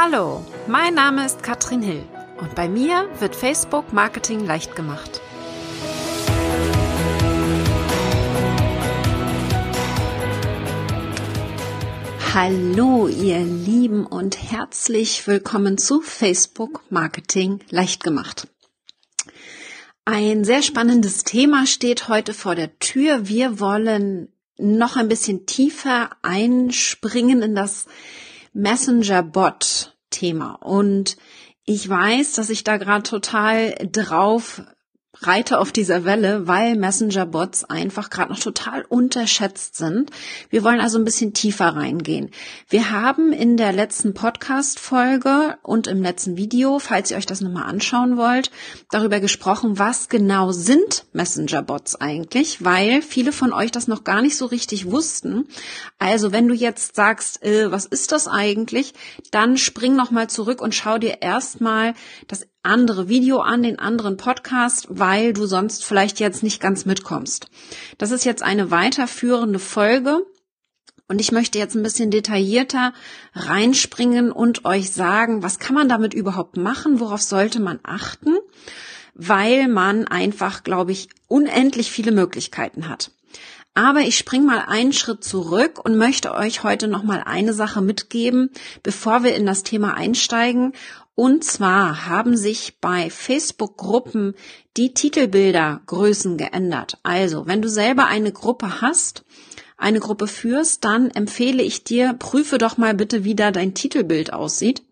Hallo, mein Name ist Katrin Hill und bei mir wird Facebook Marketing leicht gemacht. Hallo, ihr Lieben und herzlich willkommen zu Facebook Marketing leicht gemacht. Ein sehr spannendes Thema steht heute vor der Tür. Wir wollen noch ein bisschen tiefer einspringen in das Messenger-Bot-Thema. Und ich weiß, dass ich da gerade total drauf reite auf dieser Welle, weil Messenger-Bots einfach gerade noch total unterschätzt sind. Wir wollen also ein bisschen tiefer reingehen. Wir haben in der letzten Podcast-Folge und im letzten Video, falls ihr euch das nochmal anschauen wollt, darüber gesprochen, was genau sind Messenger-Bots eigentlich, weil viele von euch das noch gar nicht so richtig wussten. Also wenn du jetzt sagst, äh, was ist das eigentlich, dann spring nochmal zurück und schau dir erstmal das andere Video an, den anderen Podcast, weil du sonst vielleicht jetzt nicht ganz mitkommst. Das ist jetzt eine weiterführende Folge. Und ich möchte jetzt ein bisschen detaillierter reinspringen und euch sagen, was kann man damit überhaupt machen, worauf sollte man achten, weil man einfach, glaube ich, unendlich viele Möglichkeiten hat. Aber ich spring mal einen Schritt zurück und möchte euch heute noch mal eine Sache mitgeben, bevor wir in das Thema einsteigen. Und zwar haben sich bei Facebook-Gruppen die Titelbildergrößen geändert. Also, wenn du selber eine Gruppe hast, eine Gruppe führst, dann empfehle ich dir, prüfe doch mal bitte, wie da dein Titelbild aussieht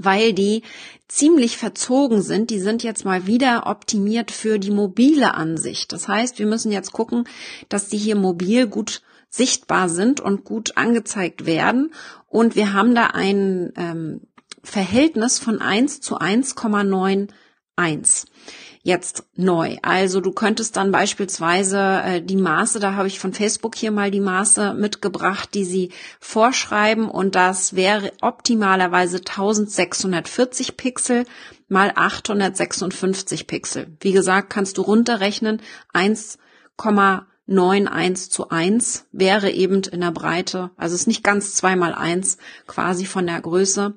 weil die ziemlich verzogen sind. Die sind jetzt mal wieder optimiert für die mobile Ansicht. Das heißt, wir müssen jetzt gucken, dass die hier mobil gut sichtbar sind und gut angezeigt werden. Und wir haben da ein ähm, Verhältnis von 1 zu 1,91 jetzt neu. Also du könntest dann beispielsweise äh, die Maße, da habe ich von Facebook hier mal die Maße mitgebracht, die sie vorschreiben und das wäre optimalerweise 1640 Pixel mal 856 Pixel. Wie gesagt, kannst du runterrechnen 1,91 zu 1 wäre eben in der Breite, also ist nicht ganz zwei mal eins quasi von der Größe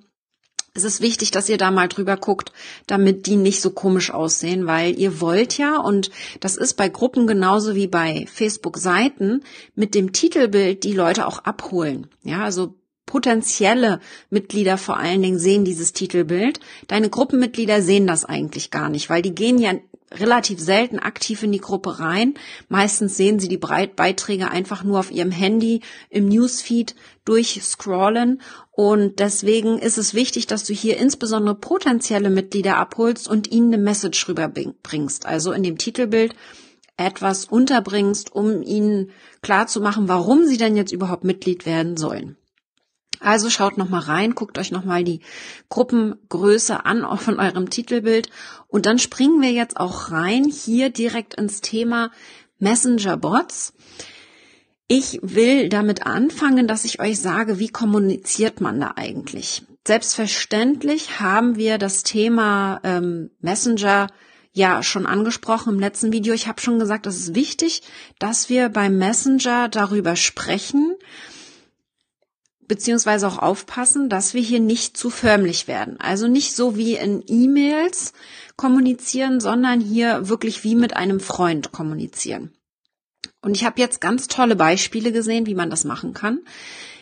es ist wichtig, dass ihr da mal drüber guckt, damit die nicht so komisch aussehen, weil ihr wollt ja, und das ist bei Gruppen genauso wie bei Facebook-Seiten, mit dem Titelbild die Leute auch abholen. Ja, also potenzielle Mitglieder vor allen Dingen sehen dieses Titelbild. Deine Gruppenmitglieder sehen das eigentlich gar nicht, weil die gehen ja relativ selten aktiv in die Gruppe rein. Meistens sehen sie die Beiträge einfach nur auf ihrem Handy im Newsfeed durchscrollen und deswegen ist es wichtig, dass du hier insbesondere potenzielle Mitglieder abholst und ihnen eine Message rüberbringst. Also in dem Titelbild etwas unterbringst, um ihnen klarzumachen, warum sie denn jetzt überhaupt Mitglied werden sollen. Also schaut noch mal rein, guckt euch noch mal die Gruppengröße an, auch von eurem Titelbild. Und dann springen wir jetzt auch rein hier direkt ins Thema Messenger Bots. Ich will damit anfangen, dass ich euch sage, wie kommuniziert man da eigentlich? Selbstverständlich haben wir das Thema ähm, Messenger ja schon angesprochen im letzten Video. Ich habe schon gesagt, es ist wichtig, dass wir beim Messenger darüber sprechen, beziehungsweise auch aufpassen, dass wir hier nicht zu förmlich werden. Also nicht so wie in E-Mails kommunizieren, sondern hier wirklich wie mit einem Freund kommunizieren. Und ich habe jetzt ganz tolle Beispiele gesehen, wie man das machen kann.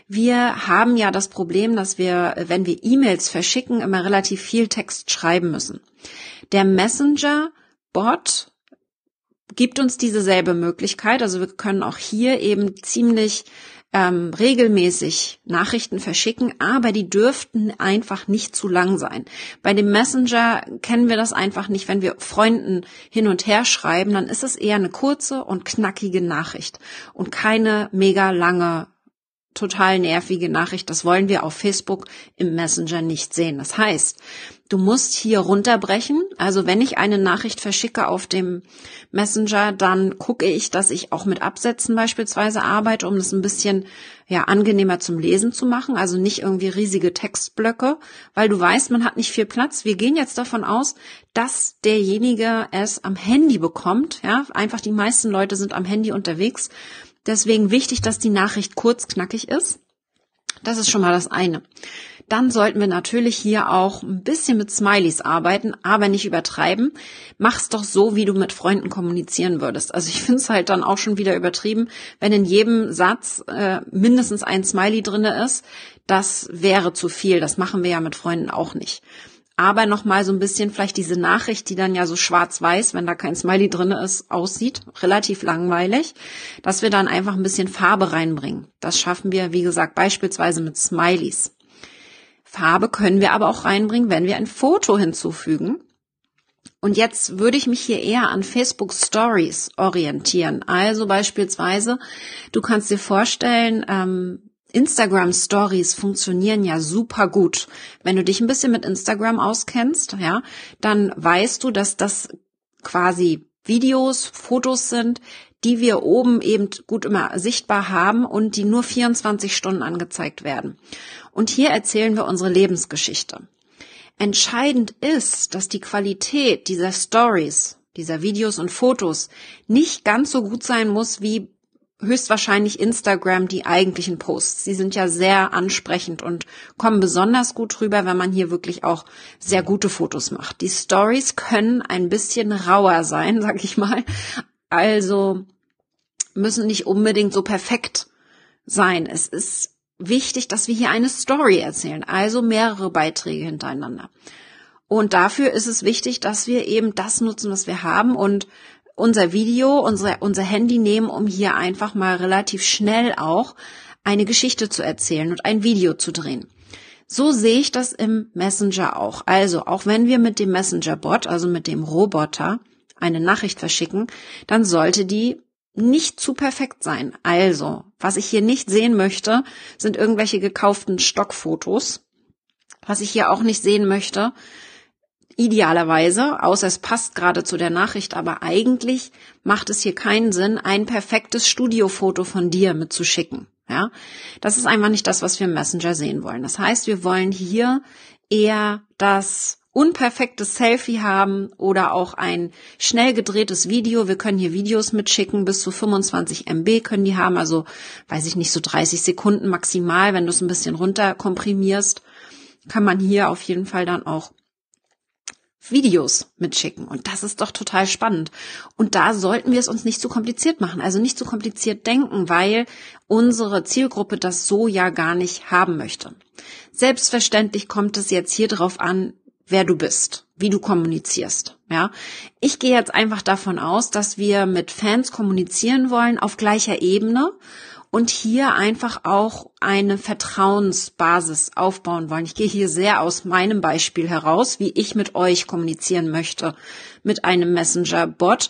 Wir haben ja das Problem, dass wir, wenn wir E-Mails verschicken, immer relativ viel Text schreiben müssen. Der Messenger-Bot gibt uns dieselbe Möglichkeit. Also wir können auch hier eben ziemlich ähm, regelmäßig Nachrichten verschicken, aber die dürften einfach nicht zu lang sein. Bei dem Messenger kennen wir das einfach nicht. Wenn wir Freunden hin und her schreiben, dann ist es eher eine kurze und knackige Nachricht und keine mega lange total nervige Nachricht. Das wollen wir auf Facebook im Messenger nicht sehen. Das heißt, du musst hier runterbrechen. Also wenn ich eine Nachricht verschicke auf dem Messenger, dann gucke ich, dass ich auch mit Absätzen beispielsweise arbeite, um das ein bisschen ja angenehmer zum Lesen zu machen. Also nicht irgendwie riesige Textblöcke, weil du weißt, man hat nicht viel Platz. Wir gehen jetzt davon aus, dass derjenige es am Handy bekommt. Ja, einfach die meisten Leute sind am Handy unterwegs Deswegen wichtig, dass die Nachricht kurz knackig ist. Das ist schon mal das eine. dann sollten wir natürlich hier auch ein bisschen mit Smileys arbeiten, aber nicht übertreiben. Mach's doch so, wie du mit Freunden kommunizieren würdest. Also ich finde es halt dann auch schon wieder übertrieben, wenn in jedem Satz äh, mindestens ein Smiley drinne ist. Das wäre zu viel. Das machen wir ja mit Freunden auch nicht aber nochmal so ein bisschen vielleicht diese Nachricht, die dann ja so schwarz-weiß, wenn da kein Smiley drinne ist, aussieht, relativ langweilig, dass wir dann einfach ein bisschen Farbe reinbringen. Das schaffen wir, wie gesagt, beispielsweise mit Smileys. Farbe können wir aber auch reinbringen, wenn wir ein Foto hinzufügen. Und jetzt würde ich mich hier eher an Facebook Stories orientieren. Also beispielsweise, du kannst dir vorstellen, ähm, Instagram Stories funktionieren ja super gut. Wenn du dich ein bisschen mit Instagram auskennst, ja, dann weißt du, dass das quasi Videos, Fotos sind, die wir oben eben gut immer sichtbar haben und die nur 24 Stunden angezeigt werden. Und hier erzählen wir unsere Lebensgeschichte. Entscheidend ist, dass die Qualität dieser Stories, dieser Videos und Fotos nicht ganz so gut sein muss wie höchstwahrscheinlich Instagram die eigentlichen Posts. Sie sind ja sehr ansprechend und kommen besonders gut rüber, wenn man hier wirklich auch sehr gute Fotos macht. Die Stories können ein bisschen rauer sein, sag ich mal. Also müssen nicht unbedingt so perfekt sein. Es ist wichtig, dass wir hier eine Story erzählen, also mehrere Beiträge hintereinander. Und dafür ist es wichtig, dass wir eben das nutzen, was wir haben und unser Video, unsere, unser Handy nehmen, um hier einfach mal relativ schnell auch eine Geschichte zu erzählen und ein Video zu drehen. So sehe ich das im Messenger auch. Also, auch wenn wir mit dem Messenger-Bot, also mit dem Roboter, eine Nachricht verschicken, dann sollte die nicht zu perfekt sein. Also, was ich hier nicht sehen möchte, sind irgendwelche gekauften Stockfotos. Was ich hier auch nicht sehen möchte, Idealerweise, außer es passt gerade zu der Nachricht, aber eigentlich macht es hier keinen Sinn, ein perfektes Studiofoto von dir mitzuschicken. Ja, das ist einfach nicht das, was wir im Messenger sehen wollen. Das heißt, wir wollen hier eher das unperfekte Selfie haben oder auch ein schnell gedrehtes Video. Wir können hier Videos mitschicken, bis zu 25 MB können die haben, also weiß ich nicht, so 30 Sekunden maximal, wenn du es ein bisschen runter komprimierst, kann man hier auf jeden Fall dann auch Videos mitschicken. Und das ist doch total spannend. Und da sollten wir es uns nicht zu kompliziert machen, also nicht zu kompliziert denken, weil unsere Zielgruppe das so ja gar nicht haben möchte. Selbstverständlich kommt es jetzt hier drauf an, wer du bist, wie du kommunizierst. Ja, ich gehe jetzt einfach davon aus, dass wir mit Fans kommunizieren wollen auf gleicher Ebene und hier einfach auch eine Vertrauensbasis aufbauen wollen. Ich gehe hier sehr aus meinem Beispiel heraus, wie ich mit euch kommunizieren möchte mit einem Messenger-Bot.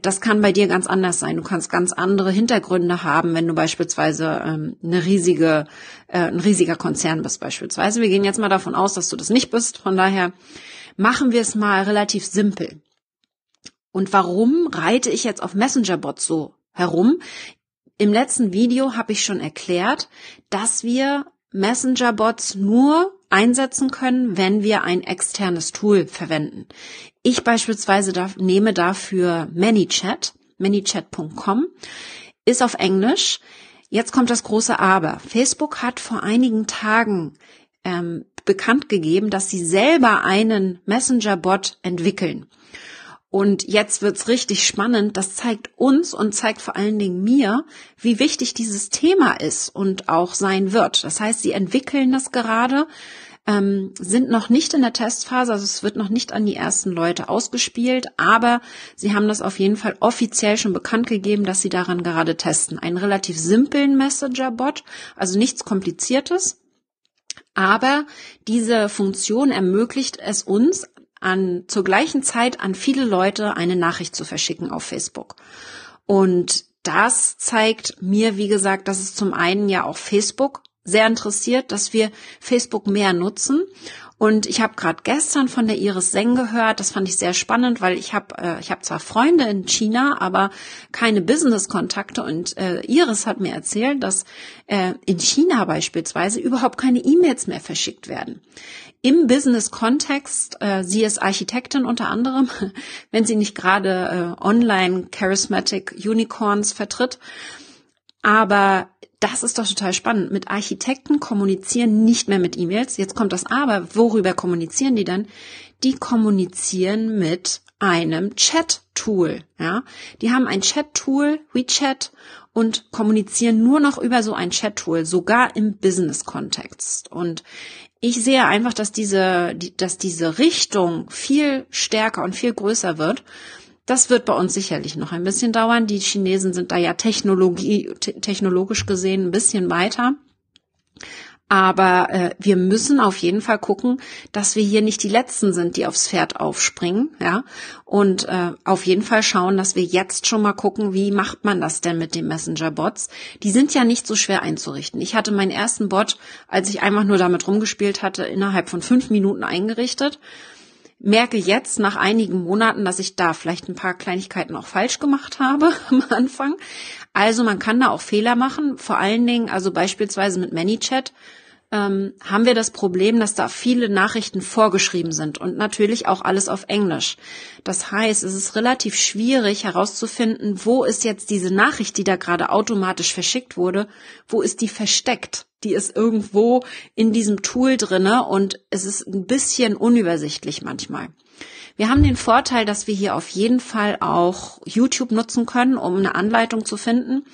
Das kann bei dir ganz anders sein. Du kannst ganz andere Hintergründe haben, wenn du beispielsweise ähm, eine riesige, äh, ein riesiger Konzern bist beispielsweise. Wir gehen jetzt mal davon aus, dass du das nicht bist. Von daher machen wir es mal relativ simpel. Und warum reite ich jetzt auf Messenger-Bots so herum? Im letzten Video habe ich schon erklärt, dass wir Messenger-Bots nur einsetzen können, wenn wir ein externes Tool verwenden. Ich beispielsweise darf, nehme dafür ManyChat, manychat.com, ist auf Englisch. Jetzt kommt das große Aber. Facebook hat vor einigen Tagen ähm, bekannt gegeben, dass sie selber einen Messenger-Bot entwickeln. Und jetzt wird's richtig spannend. Das zeigt uns und zeigt vor allen Dingen mir, wie wichtig dieses Thema ist und auch sein wird. Das heißt, sie entwickeln das gerade, ähm, sind noch nicht in der Testphase, also es wird noch nicht an die ersten Leute ausgespielt, aber sie haben das auf jeden Fall offiziell schon bekannt gegeben, dass sie daran gerade testen. Einen relativ simplen Messenger-Bot, also nichts Kompliziertes. Aber diese Funktion ermöglicht es uns, an, zur gleichen Zeit an viele Leute eine Nachricht zu verschicken auf Facebook. Und das zeigt mir, wie gesagt, dass es zum einen ja auch Facebook sehr interessiert, dass wir Facebook mehr nutzen. Und ich habe gerade gestern von der Iris Seng gehört, das fand ich sehr spannend, weil ich habe äh, ich habe zwar Freunde in China, aber keine Business-Kontakte. Und äh, Iris hat mir erzählt, dass äh, in China beispielsweise überhaupt keine E-Mails mehr verschickt werden im Business-Kontext, äh, sie ist Architektin unter anderem, wenn sie nicht gerade äh, online Charismatic Unicorns vertritt, aber das ist doch total spannend. Mit Architekten kommunizieren nicht mehr mit E-Mails. Jetzt kommt das aber. Worüber kommunizieren die dann? Die kommunizieren mit einem Chat-Tool. Ja, die haben ein Chat-Tool, WeChat, und kommunizieren nur noch über so ein Chat-Tool, sogar im Business-Kontext. Und ich sehe einfach, dass diese, dass diese Richtung viel stärker und viel größer wird. Das wird bei uns sicherlich noch ein bisschen dauern. Die Chinesen sind da ja Technologie, technologisch gesehen ein bisschen weiter. Aber äh, wir müssen auf jeden Fall gucken, dass wir hier nicht die Letzten sind, die aufs Pferd aufspringen, ja. Und äh, auf jeden Fall schauen, dass wir jetzt schon mal gucken, wie macht man das denn mit den Messenger-Bots? Die sind ja nicht so schwer einzurichten. Ich hatte meinen ersten Bot, als ich einfach nur damit rumgespielt hatte, innerhalb von fünf Minuten eingerichtet merke jetzt nach einigen Monaten, dass ich da vielleicht ein paar Kleinigkeiten auch falsch gemacht habe am Anfang. Also man kann da auch Fehler machen, vor allen Dingen, also beispielsweise mit ManyChat ähm, haben wir das Problem, dass da viele Nachrichten vorgeschrieben sind und natürlich auch alles auf Englisch. Das heißt, es ist relativ schwierig herauszufinden, wo ist jetzt diese Nachricht, die da gerade automatisch verschickt wurde, wo ist die versteckt? Die ist irgendwo in diesem Tool drinne und es ist ein bisschen unübersichtlich manchmal. Wir haben den Vorteil, dass wir hier auf jeden Fall auch YouTube nutzen können, um eine Anleitung zu finden.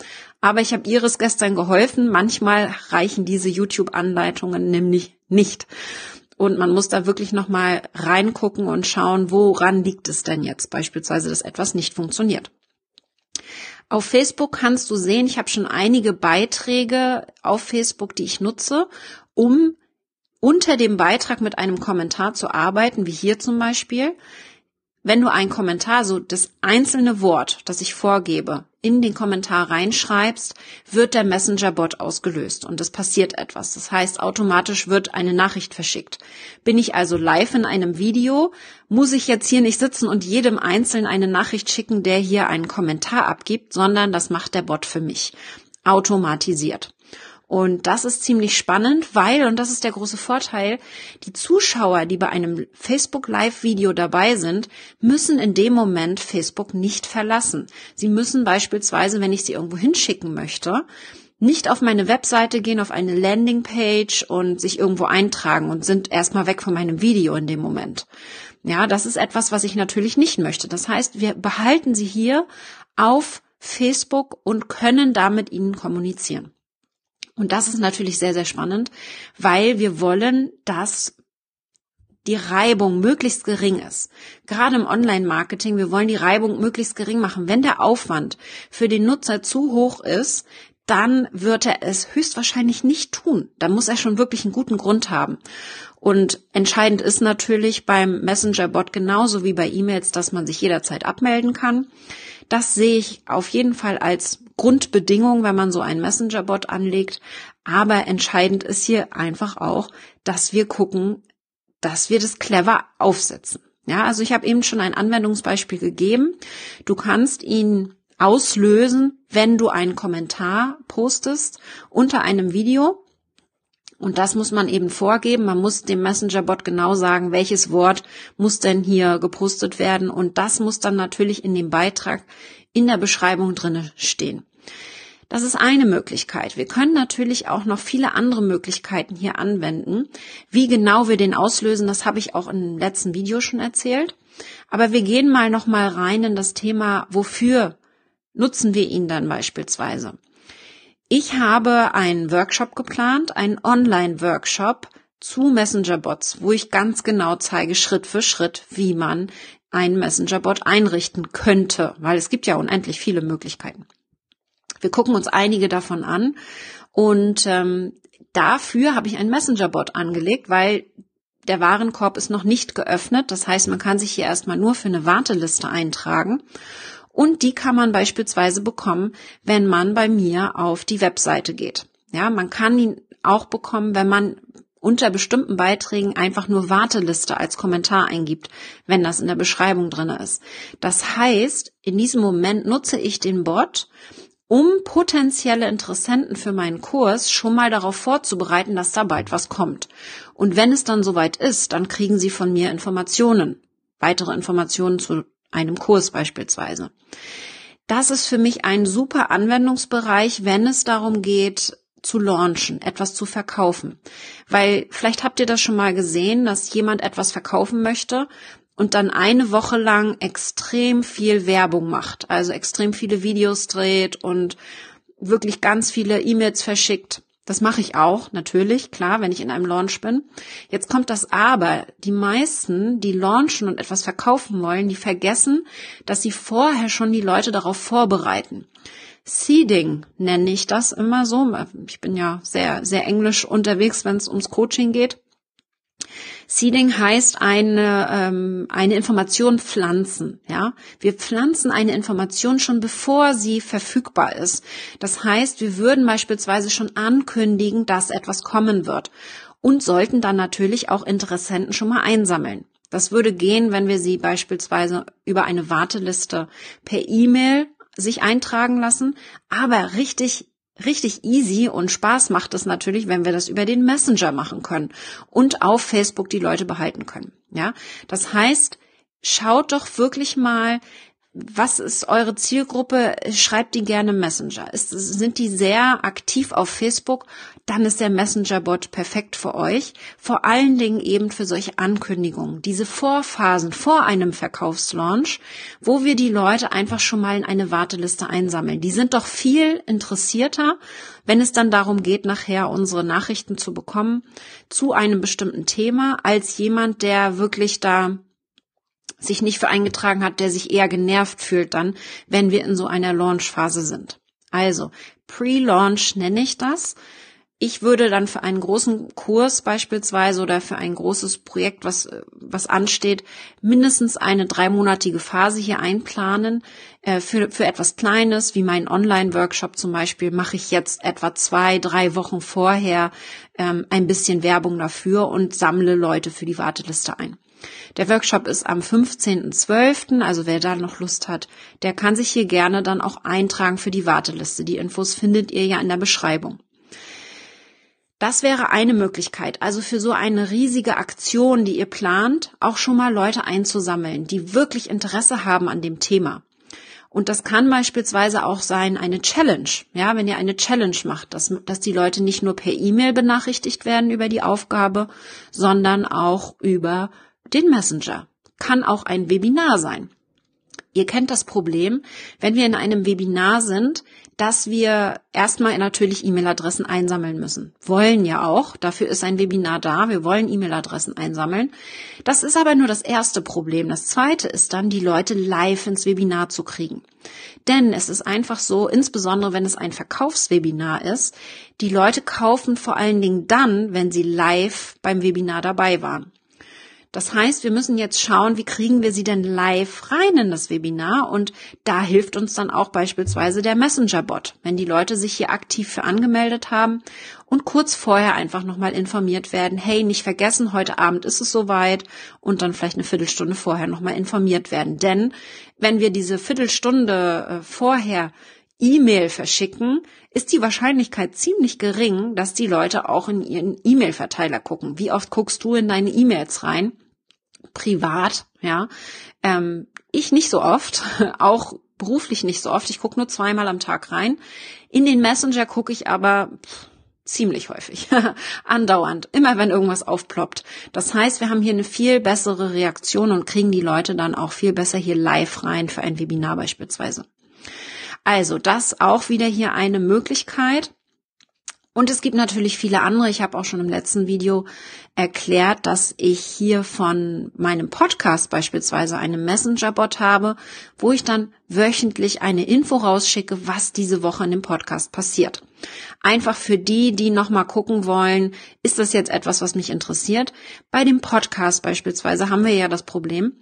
Aber ich habe Iris gestern geholfen. Manchmal reichen diese YouTube-Anleitungen nämlich nicht. Und man muss da wirklich nochmal reingucken und schauen, woran liegt es denn jetzt beispielsweise, dass etwas nicht funktioniert. Auf Facebook kannst du sehen, ich habe schon einige Beiträge auf Facebook, die ich nutze, um unter dem Beitrag mit einem Kommentar zu arbeiten, wie hier zum Beispiel. Wenn du einen Kommentar, so das einzelne Wort, das ich vorgebe, in den Kommentar reinschreibst, wird der Messenger-Bot ausgelöst und es passiert etwas. Das heißt, automatisch wird eine Nachricht verschickt. Bin ich also live in einem Video, muss ich jetzt hier nicht sitzen und jedem Einzelnen eine Nachricht schicken, der hier einen Kommentar abgibt, sondern das macht der Bot für mich. Automatisiert. Und das ist ziemlich spannend, weil, und das ist der große Vorteil, die Zuschauer, die bei einem Facebook Live-Video dabei sind, müssen in dem Moment Facebook nicht verlassen. Sie müssen beispielsweise, wenn ich sie irgendwo hinschicken möchte, nicht auf meine Webseite gehen, auf eine Landingpage und sich irgendwo eintragen und sind erstmal weg von meinem Video in dem Moment. Ja, das ist etwas, was ich natürlich nicht möchte. Das heißt, wir behalten sie hier auf Facebook und können damit ihnen kommunizieren. Und das ist natürlich sehr, sehr spannend, weil wir wollen, dass die Reibung möglichst gering ist. Gerade im Online-Marketing, wir wollen die Reibung möglichst gering machen. Wenn der Aufwand für den Nutzer zu hoch ist, dann wird er es höchstwahrscheinlich nicht tun. Da muss er schon wirklich einen guten Grund haben. Und entscheidend ist natürlich beim Messenger-Bot genauso wie bei E-Mails, dass man sich jederzeit abmelden kann. Das sehe ich auf jeden Fall als Grundbedingung, wenn man so einen Messenger-Bot anlegt. Aber entscheidend ist hier einfach auch, dass wir gucken, dass wir das clever aufsetzen. Ja, also ich habe eben schon ein Anwendungsbeispiel gegeben. Du kannst ihn auslösen, wenn du einen Kommentar postest unter einem Video. Und das muss man eben vorgeben. Man muss dem Messenger-Bot genau sagen, welches Wort muss denn hier gepostet werden. Und das muss dann natürlich in dem Beitrag in der Beschreibung drinne stehen. Das ist eine Möglichkeit. Wir können natürlich auch noch viele andere Möglichkeiten hier anwenden. Wie genau wir den auslösen, das habe ich auch im letzten Video schon erzählt. Aber wir gehen mal noch mal rein in das Thema, wofür nutzen wir ihn dann beispielsweise. Ich habe einen Workshop geplant, einen Online-Workshop zu Messenger-Bots, wo ich ganz genau zeige, Schritt für Schritt, wie man einen Messenger-Bot einrichten könnte, weil es gibt ja unendlich viele Möglichkeiten. Wir gucken uns einige davon an und ähm, dafür habe ich einen Messenger-Bot angelegt, weil der Warenkorb ist noch nicht geöffnet. Das heißt, man kann sich hier erstmal nur für eine Warteliste eintragen. Und die kann man beispielsweise bekommen, wenn man bei mir auf die Webseite geht. Ja, man kann ihn auch bekommen, wenn man unter bestimmten Beiträgen einfach nur Warteliste als Kommentar eingibt, wenn das in der Beschreibung drinne ist. Das heißt, in diesem Moment nutze ich den Bot, um potenzielle Interessenten für meinen Kurs schon mal darauf vorzubereiten, dass da bald was kommt. Und wenn es dann soweit ist, dann kriegen sie von mir Informationen, weitere Informationen zu einem Kurs beispielsweise. Das ist für mich ein super Anwendungsbereich, wenn es darum geht, zu launchen, etwas zu verkaufen. Weil vielleicht habt ihr das schon mal gesehen, dass jemand etwas verkaufen möchte und dann eine Woche lang extrem viel Werbung macht, also extrem viele Videos dreht und wirklich ganz viele E-Mails verschickt. Das mache ich auch, natürlich, klar, wenn ich in einem Launch bin. Jetzt kommt das Aber. Die meisten, die launchen und etwas verkaufen wollen, die vergessen, dass sie vorher schon die Leute darauf vorbereiten. Seeding nenne ich das immer so. Ich bin ja sehr, sehr englisch unterwegs, wenn es ums Coaching geht. Seeding heißt eine, ähm, eine Information pflanzen. Ja, wir pflanzen eine Information schon bevor sie verfügbar ist. Das heißt, wir würden beispielsweise schon ankündigen, dass etwas kommen wird und sollten dann natürlich auch Interessenten schon mal einsammeln. Das würde gehen, wenn wir sie beispielsweise über eine Warteliste per E-Mail sich eintragen lassen, aber richtig richtig easy und Spaß macht es natürlich, wenn wir das über den Messenger machen können und auf Facebook die Leute behalten können. Ja, das heißt, schaut doch wirklich mal, was ist eure Zielgruppe? Schreibt die gerne Messenger. Ist, sind die sehr aktiv auf Facebook? Dann ist der Messenger-Bot perfekt für euch. Vor allen Dingen eben für solche Ankündigungen. Diese Vorphasen vor einem Verkaufslaunch, wo wir die Leute einfach schon mal in eine Warteliste einsammeln. Die sind doch viel interessierter, wenn es dann darum geht, nachher unsere Nachrichten zu bekommen zu einem bestimmten Thema, als jemand, der wirklich da sich nicht für eingetragen hat, der sich eher genervt fühlt dann, wenn wir in so einer Launch-Phase sind. Also, Pre-Launch nenne ich das. Ich würde dann für einen großen Kurs beispielsweise oder für ein großes Projekt, was, was ansteht, mindestens eine dreimonatige Phase hier einplanen. Äh, für, für etwas Kleines, wie mein Online-Workshop zum Beispiel, mache ich jetzt etwa zwei, drei Wochen vorher ähm, ein bisschen Werbung dafür und sammle Leute für die Warteliste ein. Der Workshop ist am 15.12., also wer da noch Lust hat, der kann sich hier gerne dann auch eintragen für die Warteliste. Die Infos findet ihr ja in der Beschreibung. Das wäre eine Möglichkeit, also für so eine riesige Aktion, die ihr plant, auch schon mal Leute einzusammeln, die wirklich Interesse haben an dem Thema. Und das kann beispielsweise auch sein eine Challenge. Ja, wenn ihr eine Challenge macht, dass, dass die Leute nicht nur per E-Mail benachrichtigt werden über die Aufgabe, sondern auch über den Messenger. Kann auch ein Webinar sein. Ihr kennt das Problem, wenn wir in einem Webinar sind, dass wir erstmal natürlich E-Mail-Adressen einsammeln müssen. Wollen ja auch. Dafür ist ein Webinar da. Wir wollen E-Mail-Adressen einsammeln. Das ist aber nur das erste Problem. Das zweite ist dann, die Leute live ins Webinar zu kriegen. Denn es ist einfach so, insbesondere wenn es ein Verkaufswebinar ist, die Leute kaufen vor allen Dingen dann, wenn sie live beim Webinar dabei waren. Das heißt, wir müssen jetzt schauen, wie kriegen wir sie denn live rein in das Webinar und da hilft uns dann auch beispielsweise der Messenger-Bot, wenn die Leute sich hier aktiv für angemeldet haben und kurz vorher einfach nochmal informiert werden, hey, nicht vergessen, heute Abend ist es soweit und dann vielleicht eine Viertelstunde vorher nochmal informiert werden. Denn wenn wir diese Viertelstunde äh, vorher E-Mail verschicken, ist die Wahrscheinlichkeit ziemlich gering, dass die Leute auch in ihren E-Mail-Verteiler gucken. Wie oft guckst du in deine E-Mails rein? Privat, ja. Ähm, ich nicht so oft, auch beruflich nicht so oft. Ich gucke nur zweimal am Tag rein. In den Messenger gucke ich aber ziemlich häufig, andauernd, immer wenn irgendwas aufploppt. Das heißt, wir haben hier eine viel bessere Reaktion und kriegen die Leute dann auch viel besser hier live rein für ein Webinar beispielsweise. Also das auch wieder hier eine Möglichkeit. Und es gibt natürlich viele andere. Ich habe auch schon im letzten Video erklärt, dass ich hier von meinem Podcast beispielsweise einen Messenger-Bot habe, wo ich dann wöchentlich eine Info rausschicke, was diese Woche in dem Podcast passiert. Einfach für die, die nochmal gucken wollen, ist das jetzt etwas, was mich interessiert. Bei dem Podcast beispielsweise haben wir ja das Problem,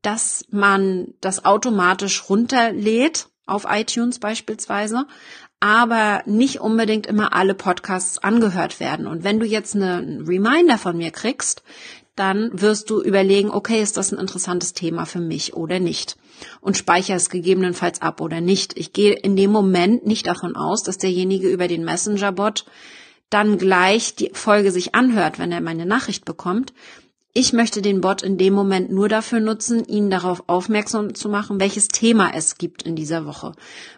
dass man das automatisch runterlädt auf iTunes beispielsweise, aber nicht unbedingt immer alle Podcasts angehört werden. Und wenn du jetzt einen Reminder von mir kriegst, dann wirst du überlegen, okay, ist das ein interessantes Thema für mich oder nicht? Und speicher es gegebenenfalls ab oder nicht. Ich gehe in dem Moment nicht davon aus, dass derjenige über den Messenger-Bot dann gleich die Folge sich anhört, wenn er meine Nachricht bekommt. Ich möchte den Bot in dem Moment nur dafür nutzen, ihn darauf aufmerksam zu machen, welches Thema es gibt in dieser Woche,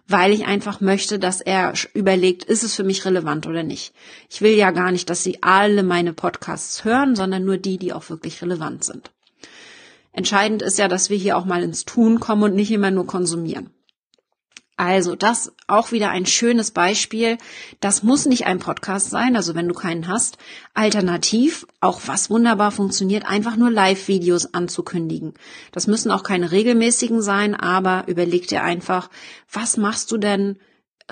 weil ich einfach möchte, dass er überlegt, ist es für mich relevant oder nicht. Ich will ja gar nicht, dass Sie alle meine Podcasts hören, sondern nur die, die auch wirklich relevant sind. Entscheidend ist ja, dass wir hier auch mal ins Tun kommen und nicht immer nur konsumieren. Also das auch wieder ein schönes Beispiel. Das muss nicht ein Podcast sein, also wenn du keinen hast. Alternativ, auch was wunderbar funktioniert, einfach nur Live-Videos anzukündigen. Das müssen auch keine regelmäßigen sein, aber überleg dir einfach, was machst du denn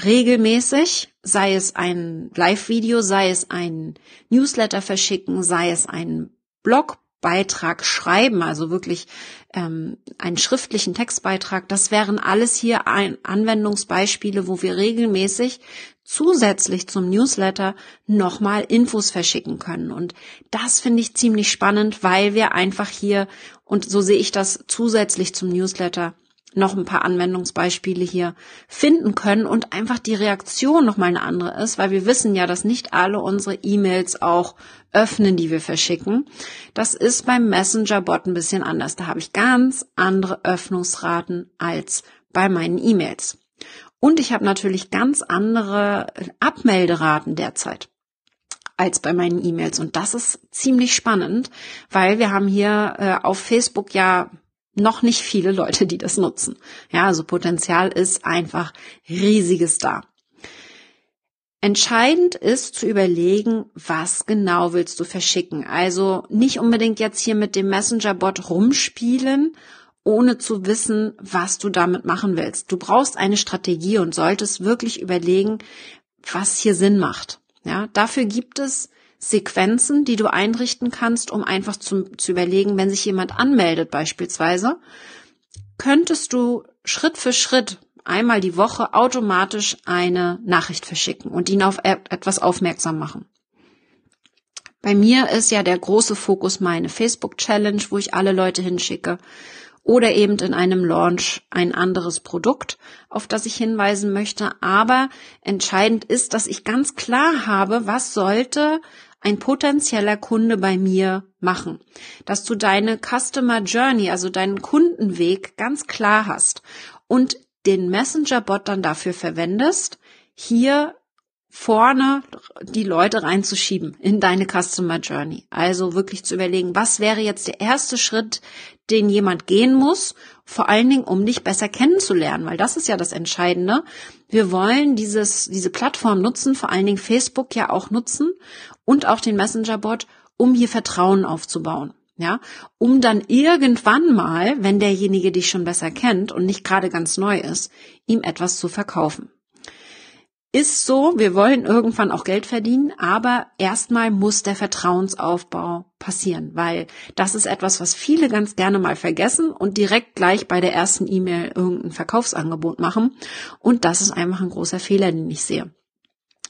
regelmäßig? Sei es ein Live-Video, sei es ein Newsletter verschicken, sei es ein Blog Beitrag schreiben, also wirklich ähm, einen schriftlichen Textbeitrag, das wären alles hier ein Anwendungsbeispiele, wo wir regelmäßig zusätzlich zum Newsletter nochmal Infos verschicken können. Und das finde ich ziemlich spannend, weil wir einfach hier, und so sehe ich das zusätzlich zum Newsletter, noch ein paar Anwendungsbeispiele hier finden können und einfach die Reaktion noch mal eine andere ist, weil wir wissen ja, dass nicht alle unsere E-Mails auch öffnen, die wir verschicken. Das ist beim Messenger-Bot ein bisschen anders. Da habe ich ganz andere Öffnungsraten als bei meinen E-Mails. Und ich habe natürlich ganz andere Abmelderaten derzeit als bei meinen E-Mails. Und das ist ziemlich spannend, weil wir haben hier äh, auf Facebook ja noch nicht viele Leute, die das nutzen. Ja, also Potenzial ist einfach riesiges da. Entscheidend ist zu überlegen, was genau willst du verschicken. Also nicht unbedingt jetzt hier mit dem Messenger-Bot rumspielen, ohne zu wissen, was du damit machen willst. Du brauchst eine Strategie und solltest wirklich überlegen, was hier Sinn macht. Ja, dafür gibt es Sequenzen, die du einrichten kannst, um einfach zu, zu überlegen, wenn sich jemand anmeldet beispielsweise, könntest du Schritt für Schritt einmal die Woche automatisch eine Nachricht verschicken und ihn auf etwas aufmerksam machen. Bei mir ist ja der große Fokus meine Facebook Challenge, wo ich alle Leute hinschicke oder eben in einem Launch ein anderes Produkt, auf das ich hinweisen möchte. Aber entscheidend ist, dass ich ganz klar habe, was sollte ein potenzieller Kunde bei mir machen, dass du deine Customer Journey, also deinen Kundenweg ganz klar hast und den Messenger-Bot dann dafür verwendest, hier vorne die Leute reinzuschieben in deine Customer Journey. Also wirklich zu überlegen, was wäre jetzt der erste Schritt, den jemand gehen muss, vor allen Dingen, um dich besser kennenzulernen, weil das ist ja das Entscheidende. Wir wollen dieses, diese Plattform nutzen, vor allen Dingen Facebook ja auch nutzen und auch den Messenger-Bot, um hier Vertrauen aufzubauen. Ja, um dann irgendwann mal, wenn derjenige dich schon besser kennt und nicht gerade ganz neu ist, ihm etwas zu verkaufen ist so, wir wollen irgendwann auch Geld verdienen, aber erstmal muss der Vertrauensaufbau passieren, weil das ist etwas, was viele ganz gerne mal vergessen und direkt gleich bei der ersten E-Mail irgendein Verkaufsangebot machen. Und das ist einfach ein großer Fehler, den ich sehe.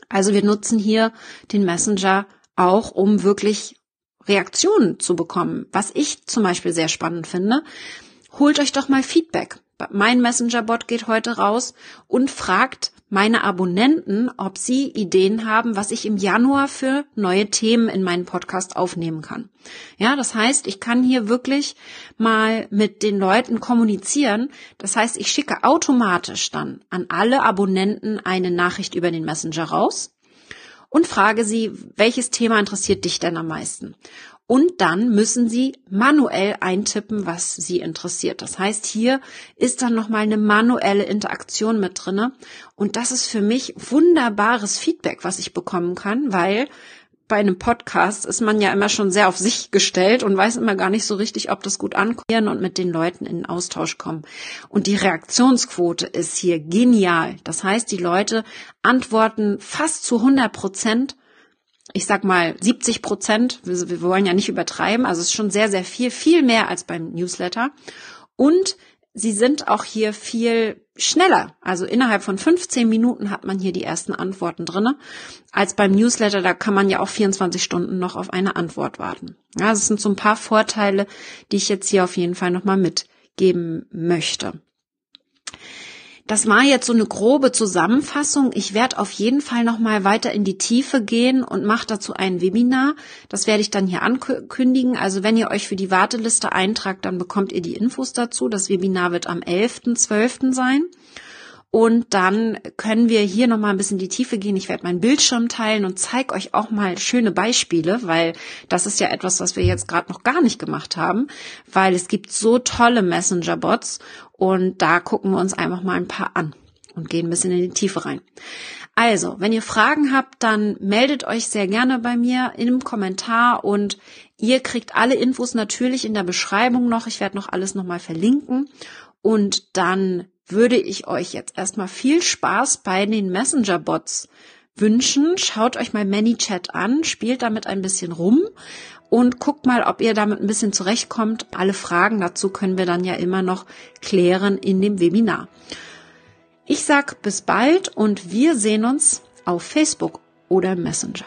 Also wir nutzen hier den Messenger auch, um wirklich Reaktionen zu bekommen. Was ich zum Beispiel sehr spannend finde, holt euch doch mal Feedback. Mein Messenger-Bot geht heute raus und fragt, meine Abonnenten, ob sie Ideen haben, was ich im Januar für neue Themen in meinen Podcast aufnehmen kann. Ja, das heißt, ich kann hier wirklich mal mit den Leuten kommunizieren. Das heißt, ich schicke automatisch dann an alle Abonnenten eine Nachricht über den Messenger raus und frage sie, welches Thema interessiert dich denn am meisten? Und dann müssen Sie manuell eintippen, was Sie interessiert. Das heißt, hier ist dann nochmal eine manuelle Interaktion mit drinne. Und das ist für mich wunderbares Feedback, was ich bekommen kann, weil bei einem Podcast ist man ja immer schon sehr auf sich gestellt und weiß immer gar nicht so richtig, ob das gut ankommt und mit den Leuten in Austausch kommen. Und die Reaktionsquote ist hier genial. Das heißt, die Leute antworten fast zu 100 Prozent ich sag mal 70 Prozent, wir, wir wollen ja nicht übertreiben, also es ist schon sehr, sehr viel, viel mehr als beim Newsletter. Und sie sind auch hier viel schneller. Also innerhalb von 15 Minuten hat man hier die ersten Antworten drinne, als beim Newsletter, da kann man ja auch 24 Stunden noch auf eine Antwort warten. Ja, das sind so ein paar Vorteile, die ich jetzt hier auf jeden Fall nochmal mitgeben möchte. Das war jetzt so eine grobe Zusammenfassung. Ich werde auf jeden Fall noch mal weiter in die Tiefe gehen und mache dazu ein Webinar. Das werde ich dann hier ankündigen. Also wenn ihr euch für die Warteliste eintragt, dann bekommt ihr die Infos dazu. Das Webinar wird am 11.12. sein. Und dann können wir hier nochmal ein bisschen in die Tiefe gehen. Ich werde meinen Bildschirm teilen und zeige euch auch mal schöne Beispiele, weil das ist ja etwas, was wir jetzt gerade noch gar nicht gemacht haben, weil es gibt so tolle Messenger-Bots und da gucken wir uns einfach mal ein paar an und gehen ein bisschen in die Tiefe rein. Also, wenn ihr Fragen habt, dann meldet euch sehr gerne bei mir im Kommentar und ihr kriegt alle Infos natürlich in der Beschreibung noch. Ich werde noch alles nochmal verlinken und dann würde ich euch jetzt erstmal viel Spaß bei den Messenger-Bots wünschen. Schaut euch mal ManyChat an, spielt damit ein bisschen rum und guckt mal, ob ihr damit ein bisschen zurechtkommt. Alle Fragen dazu können wir dann ja immer noch klären in dem Webinar. Ich sag bis bald und wir sehen uns auf Facebook oder Messenger.